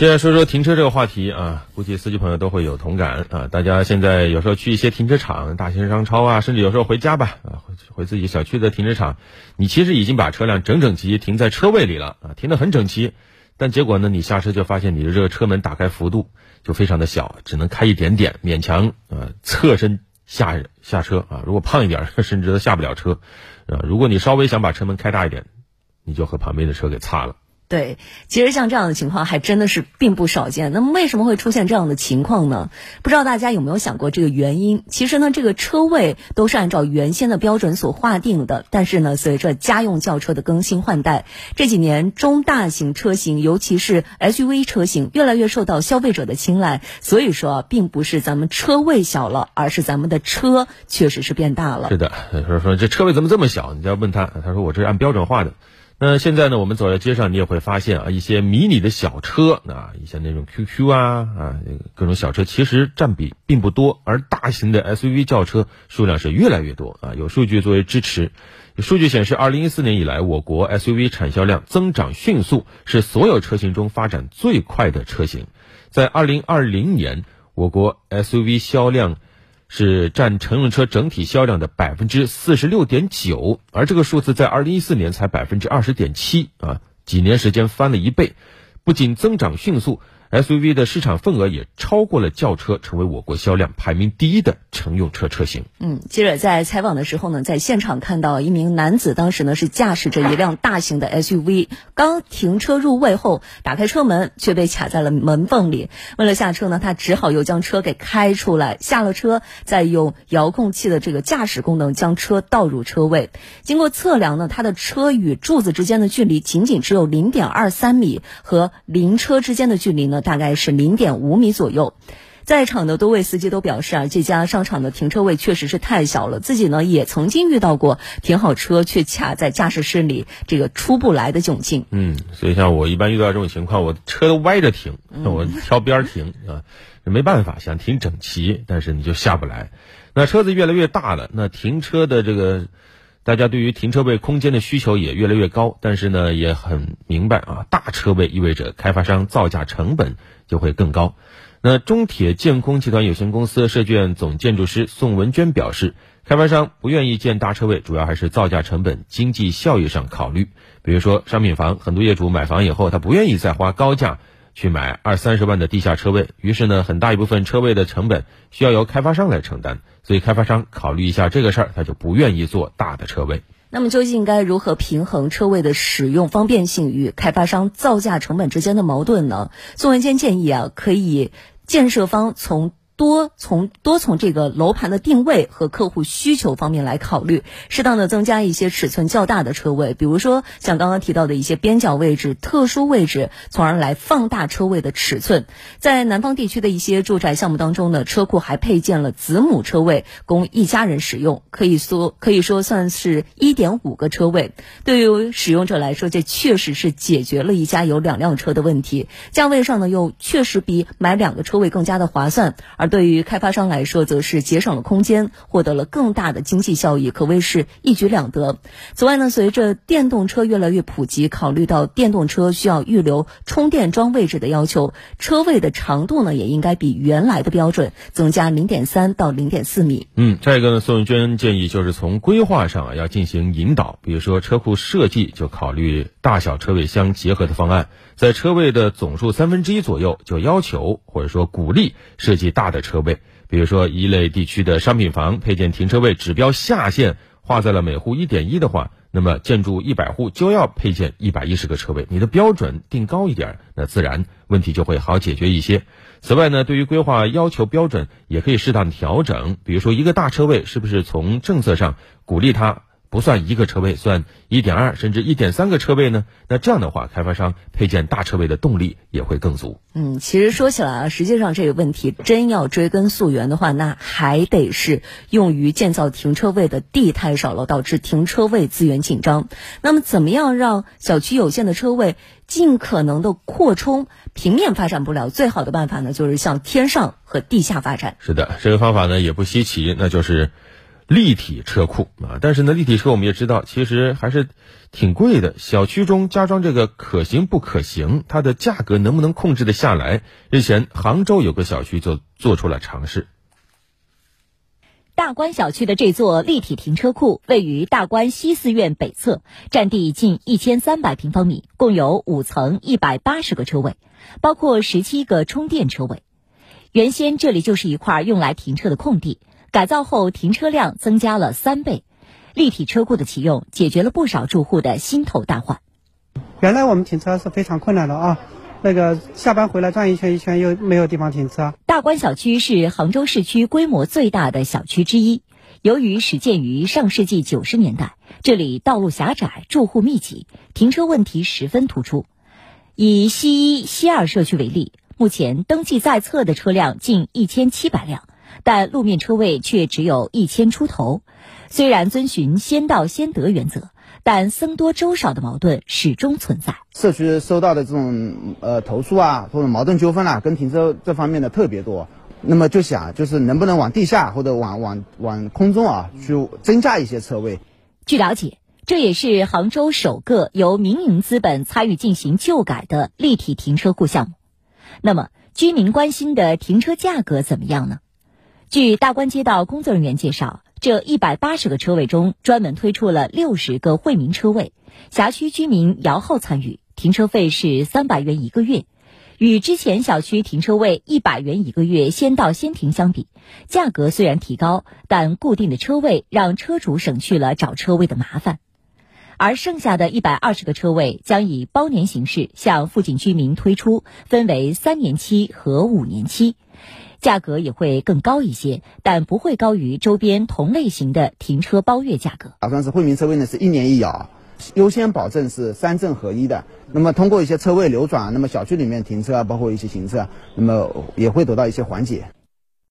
接下来说说停车这个话题啊，估计司机朋友都会有同感啊。大家现在有时候去一些停车场、大型商超啊，甚至有时候回家吧啊，回回自己小区的停车场，你其实已经把车辆整整齐齐停在车位里了啊，停得很整齐。但结果呢，你下车就发现你的这个车门打开幅度就非常的小，只能开一点点，勉强啊侧身下下车啊。如果胖一点，甚至都下不了车啊。如果你稍微想把车门开大一点，你就和旁边的车给擦了。对，其实像这样的情况还真的是并不少见。那么为什么会出现这样的情况呢？不知道大家有没有想过这个原因？其实呢，这个车位都是按照原先的标准所划定的。但是呢，随着家用轿车的更新换代，这几年中大型车型，尤其是 SUV 车型，越来越受到消费者的青睐。所以说，并不是咱们车位小了，而是咱们的车确实是变大了。是的，说说这车位怎么这么小？你就要问他，他说我这是按标准化的。那现在呢，我们走在街上，你也会发现啊，一些迷你的小车啊，一些那种 QQ 啊啊，各种小车其实占比并不多，而大型的 SUV 轿车数量是越来越多啊。有数据作为支持，数据显示，二零一四年以来，我国 SUV 产销量增长迅速，是所有车型中发展最快的车型。在二零二零年，我国 SUV 销量。是占乘用车整体销量的百分之四十六点九，而这个数字在二零一四年才百分之二十点七啊，几年时间翻了一倍，不仅增长迅速。SUV 的市场份额也超过了轿车，成为我国销量排名第一的乘用车车型。嗯，记者在采访的时候呢，在现场看到一名男子，当时呢是驾驶着一辆大型的 SUV，刚停车入位后，打开车门却被卡在了门缝里。为了下车呢，他只好又将车给开出来，下了车，再用遥控器的这个驾驶功能将车倒入车位。经过测量呢，他的车与柱子之间的距离仅仅只有零点二三米，和邻车之间的距离呢？大概是零点五米左右，在场的多位司机都表示啊，这家商场的停车位确实是太小了。自己呢也曾经遇到过停好车却卡在驾驶室里，这个出不来的窘境。嗯，所以像我一般遇到这种情况，我车都歪着停，我挑边停啊，没办法，想停整齐，但是你就下不来。那车子越来越大了，那停车的这个。大家对于停车位空间的需求也越来越高，但是呢，也很明白啊，大车位意味着开发商造价成本就会更高。那中铁建空集团有限公司设计院总建筑师宋文娟表示，开发商不愿意建大车位，主要还是造价成本、经济效益上考虑。比如说商品房，很多业主买房以后，他不愿意再花高价。去买二三十万的地下车位，于是呢，很大一部分车位的成本需要由开发商来承担，所以开发商考虑一下这个事儿，他就不愿意做大的车位。那么究竟该如何平衡车位的使用方便性与开发商造价成本之间的矛盾呢？宋文坚建议啊，可以建设方从。多从多从这个楼盘的定位和客户需求方面来考虑，适当的增加一些尺寸较大的车位，比如说像刚刚提到的一些边角位置、特殊位置，从而来放大车位的尺寸。在南方地区的一些住宅项目当中呢，车库还配建了子母车位，供一家人使用，可以说可以说算是一点五个车位。对于使用者来说，这确实是解决了一家有两辆车的问题，价位上呢又确实比买两个车位更加的划算，而。对于开发商来说，则是节省了空间，获得了更大的经济效益，可谓是一举两得。此外呢，随着电动车越来越普及，考虑到电动车需要预留充电桩位置的要求，车位的长度呢，也应该比原来的标准增加零点三到零点四米。嗯，再一个呢，宋文娟建议就是从规划上啊要进行引导，比如说车库设计就考虑大小车位相结合的方案，在车位的总数三分之一左右就要求或者说鼓励设计大的。车位，比如说一类地区的商品房配建停车位指标下限画在了每户一点一的话，那么建筑一百户就要配建一百一十个车位。你的标准定高一点，那自然问题就会好解决一些。此外呢，对于规划要求标准也可以适当调整，比如说一个大车位是不是从政策上鼓励它？不算一个车位，算一点二甚至一点三个车位呢？那这样的话，开发商配建大车位的动力也会更足。嗯，其实说起来啊，实际上这个问题真要追根溯源的话，那还得是用于建造停车位的地太少了，导致停车位资源紧张。那么，怎么样让小区有限的车位尽可能的扩充？平面发展不了，最好的办法呢，就是向天上和地下发展。是的，这个方法呢也不稀奇，那就是。立体车库啊。但是呢，立体车我们也知道，其实还是挺贵的。小区中加装这个可行不可行？它的价格能不能控制得下来？日前，杭州有个小区就做出了尝试。大观小区的这座立体停车库位于大观西四院北侧，占地近一千三百平方米，共有五层一百八十个车位，包括十七个充电车位。原先这里就是一块用来停车的空地，改造后停车量增加了三倍。立体车库的启用，解决了不少住户的心头大患。原来我们停车是非常困难的啊。那个下班回来转一圈一圈又没有地方停车。大观小区是杭州市区规模最大的小区之一。由于始建于上世纪九十年代，这里道路狭窄，住户密集，停车问题十分突出。以西一、西二社区为例，目前登记在册的车辆近一千七百辆，但路面车位却只有一千出头。虽然遵循先到先得原则。但僧多粥少的矛盾始终存在。社区收到的这种呃投诉啊，或者矛盾纠纷啊，跟停车这方面的特别多。那么就想，就是能不能往地下或者往往往空中啊，去增加一些车位。据了解，这也是杭州首个由民营资本参与进行旧改的立体停车库项目。那么，居民关心的停车价格怎么样呢？据大观街道工作人员介绍。这一百八十个车位中，专门推出了六十个惠民车位，辖区居民摇号参与，停车费是三百元一个月。与之前小区停车位一百元一个月先到先停相比，价格虽然提高，但固定的车位让车主省去了找车位的麻烦。而剩下的一百二十个车位将以包年形式向附近居民推出，分为三年期和五年期。价格也会更高一些，但不会高于周边同类型的停车包月价格。打算是惠民车位呢，是一年一摇，优先保证是三证合一的。那么通过一些车位流转，那么小区里面停车啊，包括一些行车，那么也会得到一些缓解。